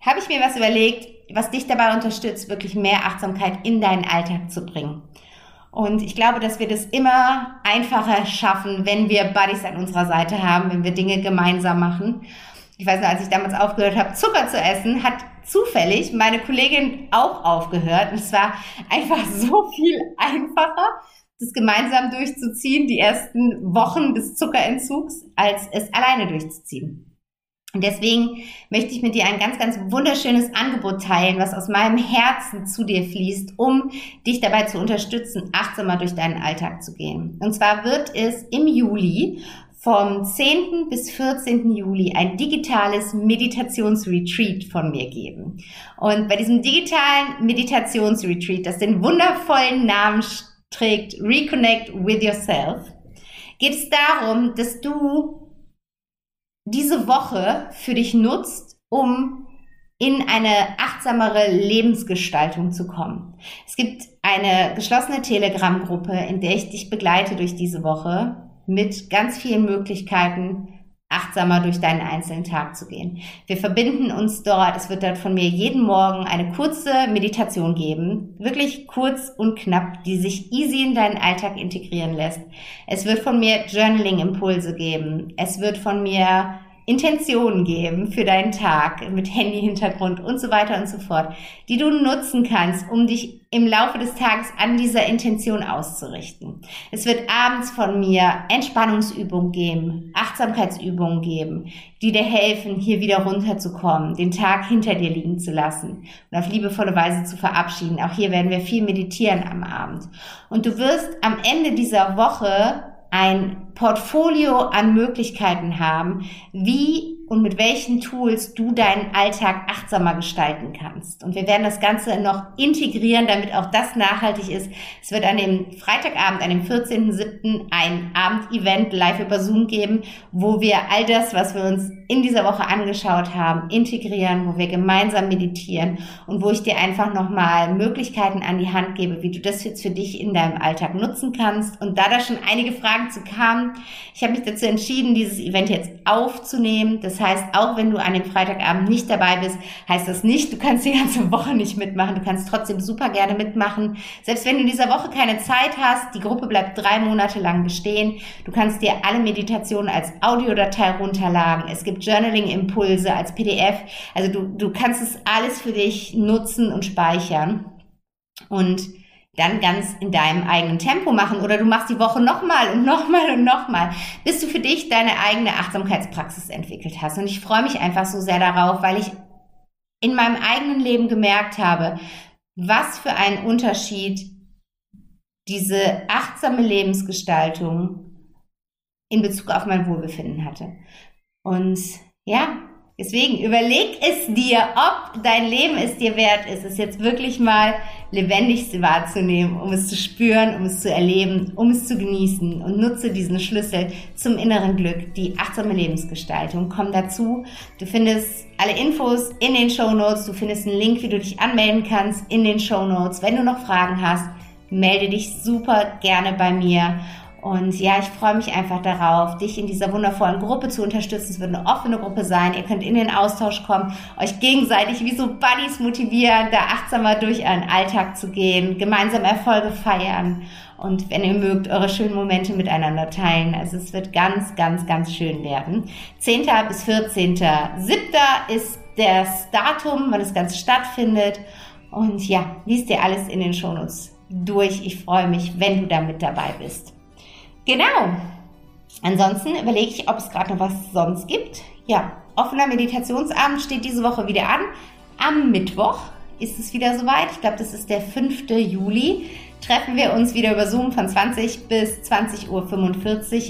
Speaker 1: habe ich mir was überlegt, was dich dabei unterstützt, wirklich mehr Achtsamkeit in deinen Alltag zu bringen. Und ich glaube, dass wir das immer einfacher schaffen, wenn wir Buddies an unserer Seite haben, wenn wir Dinge gemeinsam machen ich weiß noch, als ich damals aufgehört habe, Zucker zu essen, hat zufällig meine Kollegin auch aufgehört. Und es war einfach <laughs> so viel einfacher, das gemeinsam durchzuziehen, die ersten Wochen des Zuckerentzugs, als es alleine durchzuziehen. Und deswegen möchte ich mit dir ein ganz, ganz wunderschönes Angebot teilen, was aus meinem Herzen zu dir fließt, um dich dabei zu unterstützen, achtsamer durch deinen Alltag zu gehen. Und zwar wird es im Juli vom 10. bis 14. Juli ein digitales Meditationsretreat von mir geben. Und bei diesem digitalen Meditationsretreat, das den wundervollen Namen trägt Reconnect with Yourself, geht es darum, dass du diese Woche für dich nutzt, um in eine achtsamere Lebensgestaltung zu kommen. Es gibt eine geschlossene Telegram-Gruppe, in der ich dich begleite durch diese Woche mit ganz vielen Möglichkeiten, achtsamer durch deinen einzelnen Tag zu gehen. Wir verbinden uns dort. Es wird dort von mir jeden Morgen eine kurze Meditation geben. Wirklich kurz und knapp, die sich easy in deinen Alltag integrieren lässt. Es wird von mir Journaling-Impulse geben. Es wird von mir Intentionen geben für deinen Tag mit Handy-Hintergrund und so weiter und so fort, die du nutzen kannst, um dich im Laufe des Tages an dieser Intention auszurichten. Es wird abends von mir Entspannungsübungen geben, Achtsamkeitsübungen geben, die dir helfen, hier wieder runterzukommen, den Tag hinter dir liegen zu lassen und auf liebevolle Weise zu verabschieden. Auch hier werden wir viel meditieren am Abend. Und du wirst am Ende dieser Woche ein Portfolio an Möglichkeiten haben, wie und mit welchen Tools du deinen Alltag achtsamer gestalten kannst. Und wir werden das Ganze noch integrieren, damit auch das nachhaltig ist. Es wird an dem Freitagabend, an dem 14.07. ein Abendevent live über Zoom geben, wo wir all das, was wir uns in dieser Woche angeschaut haben, integrieren, wo wir gemeinsam meditieren und wo ich dir einfach nochmal Möglichkeiten an die Hand gebe, wie du das jetzt für dich in deinem Alltag nutzen kannst. Und da da schon einige Fragen zu kamen, ich habe mich dazu entschieden, dieses Event jetzt aufzunehmen. Das das heißt, auch wenn du an dem Freitagabend nicht dabei bist, heißt das nicht, du kannst die ganze Woche nicht mitmachen. Du kannst trotzdem super gerne mitmachen. Selbst wenn du in dieser Woche keine Zeit hast, die Gruppe bleibt drei Monate lang bestehen. Du kannst dir alle Meditationen als Audiodatei runterladen. Es gibt Journaling-Impulse als PDF. Also du, du kannst es alles für dich nutzen und speichern. Und dann ganz in deinem eigenen Tempo machen oder du machst die Woche nochmal und nochmal und nochmal, bis du für dich deine eigene Achtsamkeitspraxis entwickelt hast. Und ich freue mich einfach so sehr darauf, weil ich in meinem eigenen Leben gemerkt habe, was für einen Unterschied diese achtsame Lebensgestaltung in Bezug auf mein Wohlbefinden hatte. Und ja, Deswegen überleg es dir, ob dein Leben es dir wert ist, es jetzt wirklich mal lebendig wahrzunehmen, um es zu spüren, um es zu erleben, um es zu genießen und nutze diesen Schlüssel zum inneren Glück, die achtsame Lebensgestaltung. Komm dazu. Du findest alle Infos in den Show Notes. Du findest einen Link, wie du dich anmelden kannst in den Show Notes. Wenn du noch Fragen hast, melde dich super gerne bei mir. Und ja, ich freue mich einfach darauf, dich in dieser wundervollen Gruppe zu unterstützen. Es wird eine offene Gruppe sein. Ihr könnt in den Austausch kommen, euch gegenseitig wie so Buddies motivieren, da achtsamer durch euren Alltag zu gehen, gemeinsam Erfolge feiern und wenn ihr mögt, eure schönen Momente miteinander teilen. Also es wird ganz, ganz, ganz schön werden. 10. bis 14.7. ist das Datum, wann das Ganze stattfindet. Und ja, liest dir alles in den Shownotes durch. Ich freue mich, wenn du da mit dabei bist. Genau. Ansonsten überlege ich, ob es gerade noch was sonst gibt. Ja, offener Meditationsabend steht diese Woche wieder an. Am Mittwoch ist es wieder soweit. Ich glaube, das ist der 5. Juli treffen wir uns wieder über Zoom von 20 bis 20.45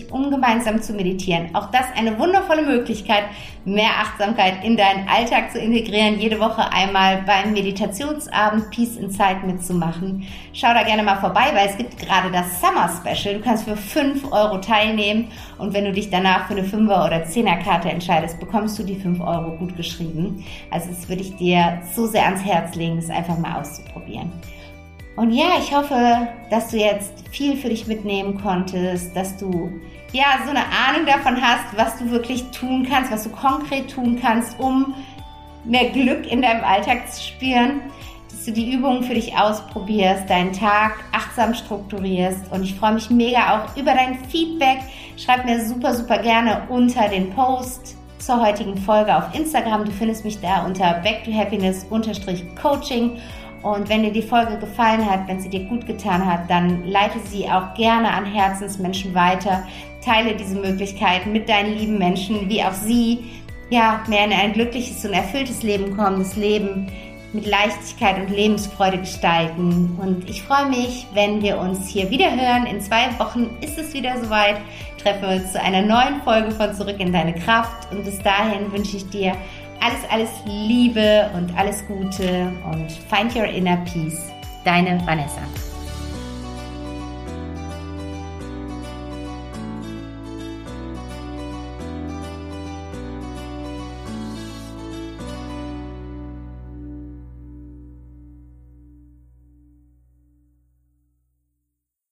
Speaker 1: Uhr, um gemeinsam zu meditieren. Auch das eine wundervolle Möglichkeit, mehr Achtsamkeit in deinen Alltag zu integrieren. Jede Woche einmal beim Meditationsabend Peace Inside mitzumachen. Schau da gerne mal vorbei, weil es gibt gerade das Summer Special. Du kannst für 5 Euro teilnehmen und wenn du dich danach für eine 5er oder 10er Karte entscheidest, bekommst du die 5 Euro gut geschrieben. Also das würde ich dir so sehr ans Herz legen, das einfach mal auszuprobieren. Und ja, ich hoffe, dass du jetzt viel für dich mitnehmen konntest, dass du ja so eine Ahnung davon hast, was du wirklich tun kannst, was du konkret tun kannst, um mehr Glück in deinem Alltag zu spüren, dass du die Übungen für dich ausprobierst, deinen Tag achtsam strukturierst und ich freue mich mega auch über dein Feedback. Schreib mir super, super gerne unter den Post zur heutigen Folge auf Instagram. Du findest mich da unter back to happiness Coaching und wenn dir die Folge gefallen hat, wenn sie dir gut getan hat, dann leite sie auch gerne an Herzensmenschen weiter. Teile diese Möglichkeit mit deinen lieben Menschen, wie auch sie ja mehr in ein glückliches und erfülltes Leben kommen, das Leben mit Leichtigkeit und Lebensfreude gestalten. Und ich freue mich, wenn wir uns hier wieder hören. In zwei Wochen ist es wieder soweit. Treffen wir uns zu einer neuen Folge von Zurück in deine Kraft. Und bis dahin wünsche ich dir alles, alles Liebe und alles Gute und find your inner peace. Deine Vanessa.